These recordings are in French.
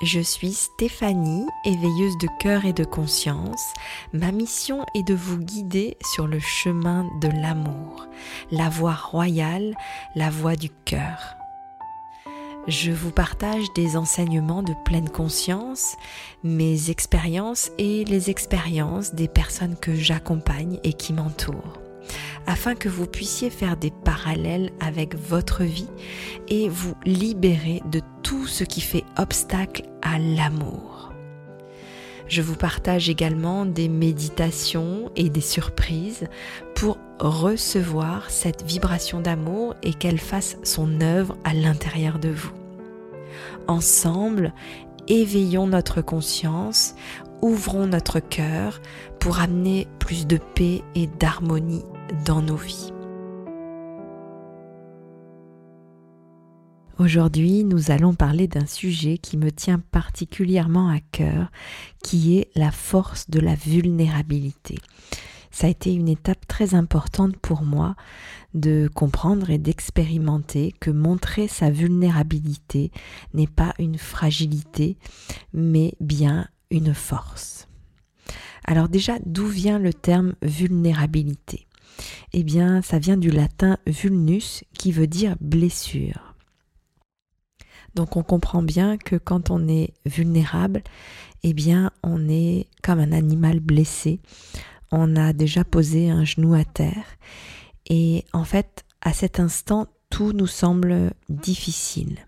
Je suis Stéphanie, éveilleuse de cœur et de conscience. Ma mission est de vous guider sur le chemin de l'amour, la voie royale, la voie du cœur. Je vous partage des enseignements de pleine conscience, mes expériences et les expériences des personnes que j'accompagne et qui m'entourent afin que vous puissiez faire des parallèles avec votre vie et vous libérer de tout ce qui fait obstacle à l'amour. Je vous partage également des méditations et des surprises pour recevoir cette vibration d'amour et qu'elle fasse son œuvre à l'intérieur de vous. Ensemble, éveillons notre conscience, ouvrons notre cœur pour amener plus de paix et d'harmonie dans nos vies. Aujourd'hui, nous allons parler d'un sujet qui me tient particulièrement à cœur, qui est la force de la vulnérabilité. Ça a été une étape très importante pour moi de comprendre et d'expérimenter que montrer sa vulnérabilité n'est pas une fragilité, mais bien une force. Alors déjà, d'où vient le terme vulnérabilité? Eh bien, ça vient du latin vulnus qui veut dire blessure. Donc on comprend bien que quand on est vulnérable, eh bien, on est comme un animal blessé. On a déjà posé un genou à terre et en fait, à cet instant, tout nous semble difficile.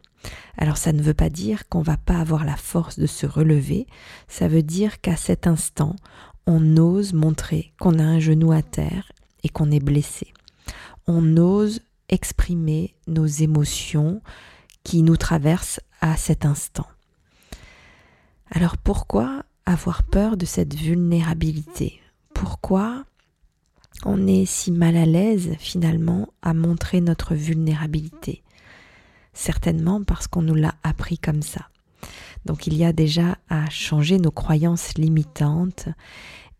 Alors ça ne veut pas dire qu'on va pas avoir la force de se relever, ça veut dire qu'à cet instant, on ose montrer qu'on a un genou à terre et qu'on est blessé. On ose exprimer nos émotions qui nous traversent à cet instant. Alors pourquoi avoir peur de cette vulnérabilité? Pourquoi on est si mal à l'aise finalement à montrer notre vulnérabilité? Certainement parce qu'on nous l'a appris comme ça. Donc il y a déjà à changer nos croyances limitantes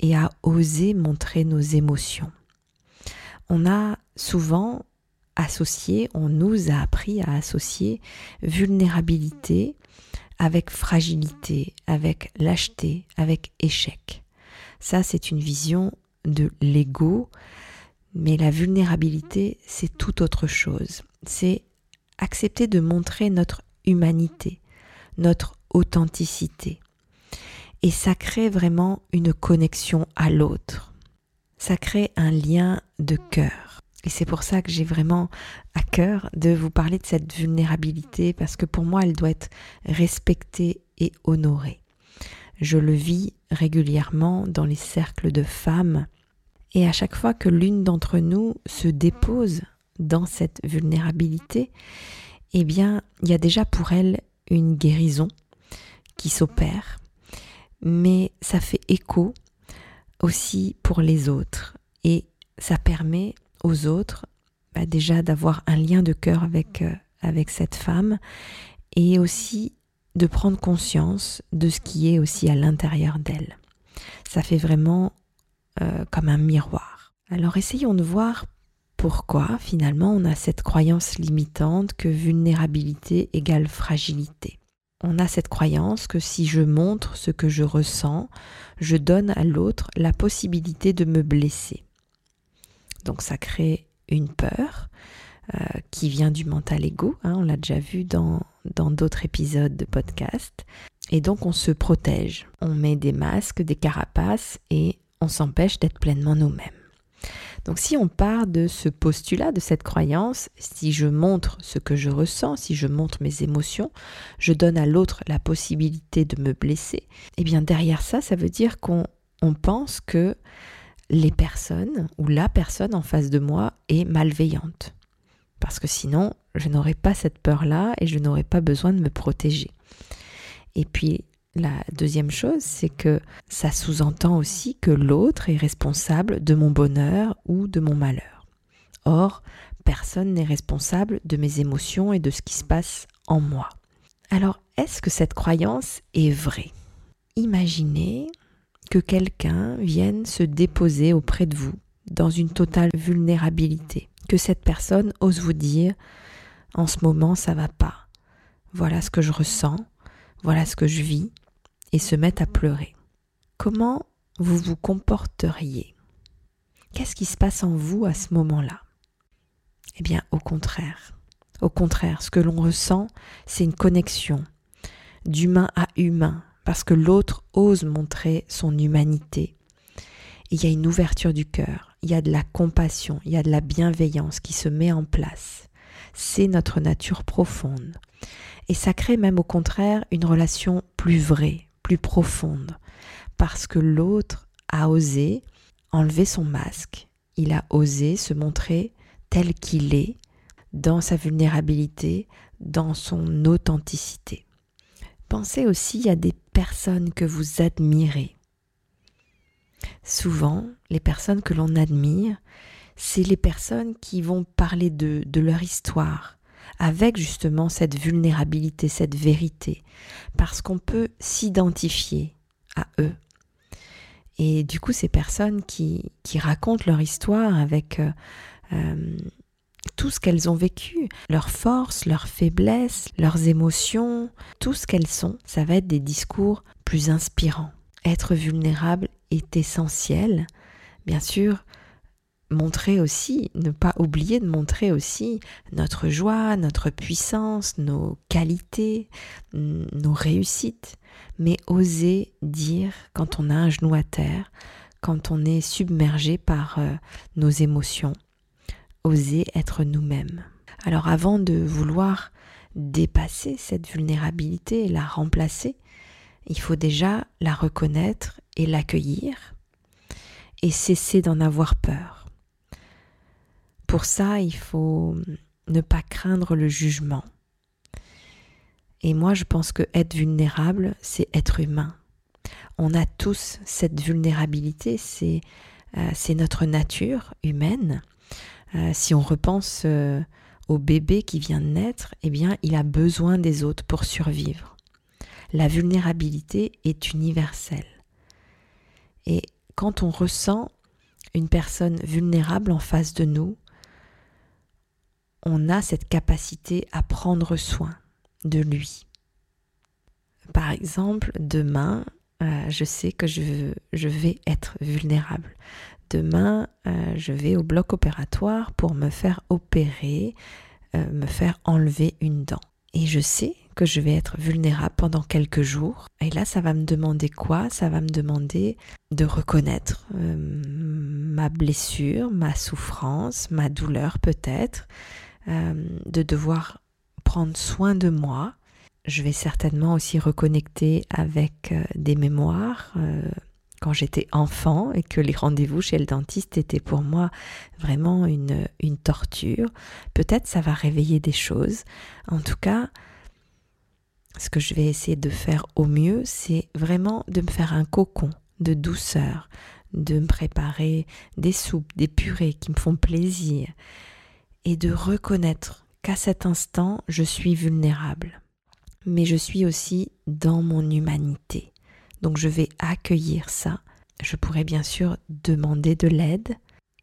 et à oser montrer nos émotions on a souvent associé, on nous a appris à associer vulnérabilité avec fragilité, avec lâcheté, avec échec. Ça, c'est une vision de l'ego, mais la vulnérabilité, c'est tout autre chose. C'est accepter de montrer notre humanité, notre authenticité. Et ça crée vraiment une connexion à l'autre ça crée un lien de cœur. Et c'est pour ça que j'ai vraiment à cœur de vous parler de cette vulnérabilité parce que pour moi, elle doit être respectée et honorée. Je le vis régulièrement dans les cercles de femmes et à chaque fois que l'une d'entre nous se dépose dans cette vulnérabilité, eh bien, il y a déjà pour elle une guérison qui s'opère, mais ça fait écho aussi pour les autres. Et ça permet aux autres bah, déjà d'avoir un lien de cœur avec, euh, avec cette femme et aussi de prendre conscience de ce qui est aussi à l'intérieur d'elle. Ça fait vraiment euh, comme un miroir. Alors essayons de voir pourquoi finalement on a cette croyance limitante que vulnérabilité égale fragilité on a cette croyance que si je montre ce que je ressens, je donne à l'autre la possibilité de me blesser. Donc ça crée une peur euh, qui vient du mental ego, hein, on l'a déjà vu dans d'autres épisodes de podcast. Et donc on se protège, on met des masques, des carapaces et on s'empêche d'être pleinement nous-mêmes. Donc si on part de ce postulat, de cette croyance, si je montre ce que je ressens, si je montre mes émotions, je donne à l'autre la possibilité de me blesser, eh bien derrière ça, ça veut dire qu'on pense que les personnes ou la personne en face de moi est malveillante. Parce que sinon, je n'aurais pas cette peur-là et je n'aurais pas besoin de me protéger. Et puis, la deuxième chose, c'est que ça sous-entend aussi que l'autre est responsable de mon bonheur ou de mon malheur. Or, personne n'est responsable de mes émotions et de ce qui se passe en moi. Alors, est-ce que cette croyance est vraie? Imaginez que quelqu'un vienne se déposer auprès de vous dans une totale vulnérabilité, que cette personne ose vous dire en ce moment ça va pas. Voilà ce que je ressens, voilà ce que je vis, et se mettent à pleurer. Comment vous vous comporteriez? Qu'est-ce qui se passe en vous à ce moment-là? Eh bien, au contraire. Au contraire, ce que l'on ressent, c'est une connexion d'humain à humain, parce que l'autre ose montrer son humanité. il y a une ouverture du cœur, il y a de la compassion, il y a de la bienveillance qui se met en place. C'est notre nature profonde. Et ça crée même au contraire une relation plus vraie, plus profonde, parce que l'autre a osé enlever son masque, il a osé se montrer tel qu'il est, dans sa vulnérabilité, dans son authenticité. Pensez aussi à des personnes que vous admirez. Souvent, les personnes que l'on admire, c'est les personnes qui vont parler de, de leur histoire, avec justement cette vulnérabilité, cette vérité, parce qu'on peut s'identifier à eux. Et du coup, ces personnes qui, qui racontent leur histoire avec euh, euh, tout ce qu'elles ont vécu, leurs forces, leurs faiblesses, leurs émotions, tout ce qu'elles sont, ça va être des discours plus inspirants. Être vulnérable est essentiel. Bien sûr, montrer aussi, ne pas oublier de montrer aussi notre joie, notre puissance, nos qualités, nos réussites, mais oser dire quand on a un genou à terre, quand on est submergé par euh, nos émotions, oser être nous-mêmes. Alors avant de vouloir dépasser cette vulnérabilité et la remplacer, il faut déjà la reconnaître et l'accueillir et cesser d'en avoir peur. Pour ça, il faut ne pas craindre le jugement. Et moi, je pense que être vulnérable, c'est être humain. On a tous cette vulnérabilité, c'est euh, notre nature humaine. Euh, si on repense euh, au bébé qui vient de naître, eh bien, il a besoin des autres pour survivre. La vulnérabilité est universelle. Et quand on ressent une personne vulnérable en face de nous, on a cette capacité à prendre soin de lui. Par exemple, demain, euh, je sais que je, je, vais être vulnérable. Demain, euh, je vais au bloc opératoire pour me faire opérer, euh, me faire enlever une dent. Et je sais que je vais être vulnérable pendant quelques jours. Et là, ça va me demander quoi? Ça va me demander de reconnaître ma blessure, ma souffrance, ma douleur peut-être, euh, de devoir prendre soin de moi. Je vais certainement aussi reconnecter avec euh, des mémoires euh, quand j'étais enfant et que les rendez-vous chez le dentiste étaient pour moi vraiment une, une torture. Peut-être ça va réveiller des choses. En tout cas, ce que je vais essayer de faire au mieux, c'est vraiment de me faire un cocon de douceur, de me préparer des soupes, des purées qui me font plaisir, et de reconnaître qu'à cet instant, je suis vulnérable. Mais je suis aussi dans mon humanité. Donc je vais accueillir ça. Je pourrais bien sûr demander de l'aide.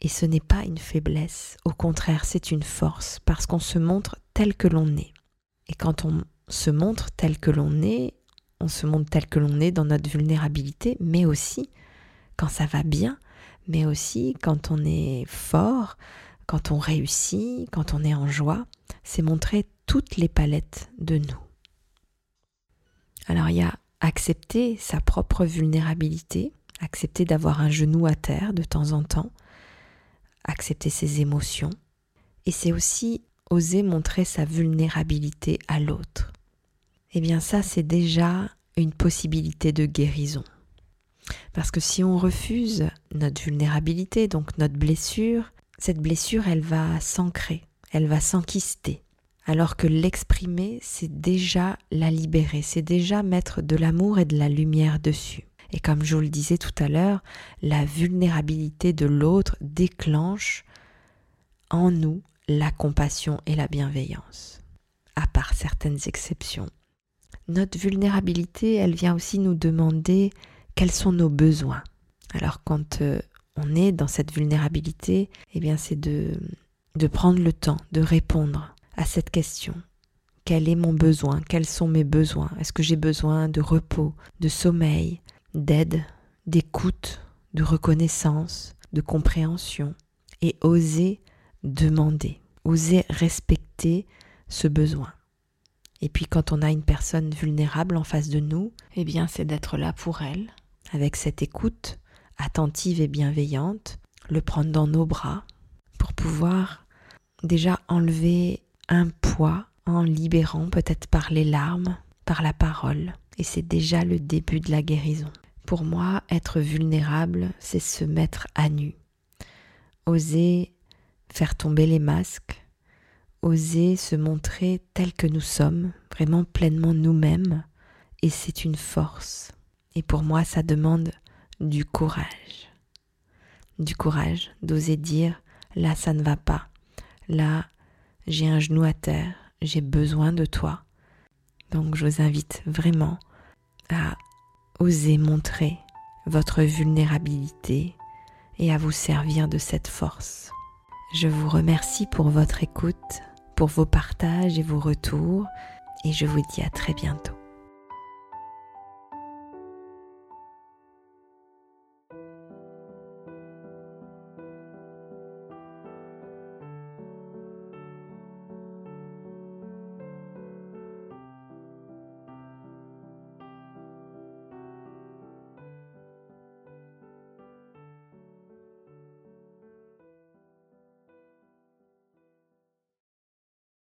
Et ce n'est pas une faiblesse. Au contraire, c'est une force parce qu'on se montre tel que l'on est. Et quand on se montre tel que l'on est, on se montre tel que l'on est dans notre vulnérabilité, mais aussi quand ça va bien, mais aussi quand on est fort, quand on réussit, quand on est en joie, c'est montrer toutes les palettes de nous. Alors il y a accepter sa propre vulnérabilité, accepter d'avoir un genou à terre de temps en temps, accepter ses émotions, et c'est aussi oser montrer sa vulnérabilité à l'autre. Eh bien ça, c'est déjà une possibilité de guérison. Parce que si on refuse notre vulnérabilité, donc notre blessure, cette blessure, elle va s'ancrer, elle va s'enquister. Alors que l'exprimer, c'est déjà la libérer, c'est déjà mettre de l'amour et de la lumière dessus. Et comme je vous le disais tout à l'heure, la vulnérabilité de l'autre déclenche en nous la compassion et la bienveillance, à part certaines exceptions. Notre vulnérabilité, elle vient aussi nous demander quels sont nos besoins. Alors quand euh, on est dans cette vulnérabilité, eh bien c'est de, de prendre le temps de répondre à cette question. quel est mon besoin, quels sont mes besoins? Est-ce que j'ai besoin de repos, de sommeil, d'aide, d'écoute, de reconnaissance, de compréhension et oser demander, oser respecter ce besoin? Et puis quand on a une personne vulnérable en face de nous, eh bien c'est d'être là pour elle, avec cette écoute attentive et bienveillante, le prendre dans nos bras pour pouvoir déjà enlever un poids en libérant peut-être par les larmes, par la parole. Et c'est déjà le début de la guérison. Pour moi, être vulnérable, c'est se mettre à nu. Oser faire tomber les masques, oser se montrer tel que nous sommes, vraiment pleinement nous-mêmes, et c'est une force. Et pour moi, ça demande du courage. Du courage d'oser dire, là, ça ne va pas. Là, j'ai un genou à terre, j'ai besoin de toi. Donc je vous invite vraiment à oser montrer votre vulnérabilité et à vous servir de cette force. Je vous remercie pour votre écoute, pour vos partages et vos retours, et je vous dis à très bientôt.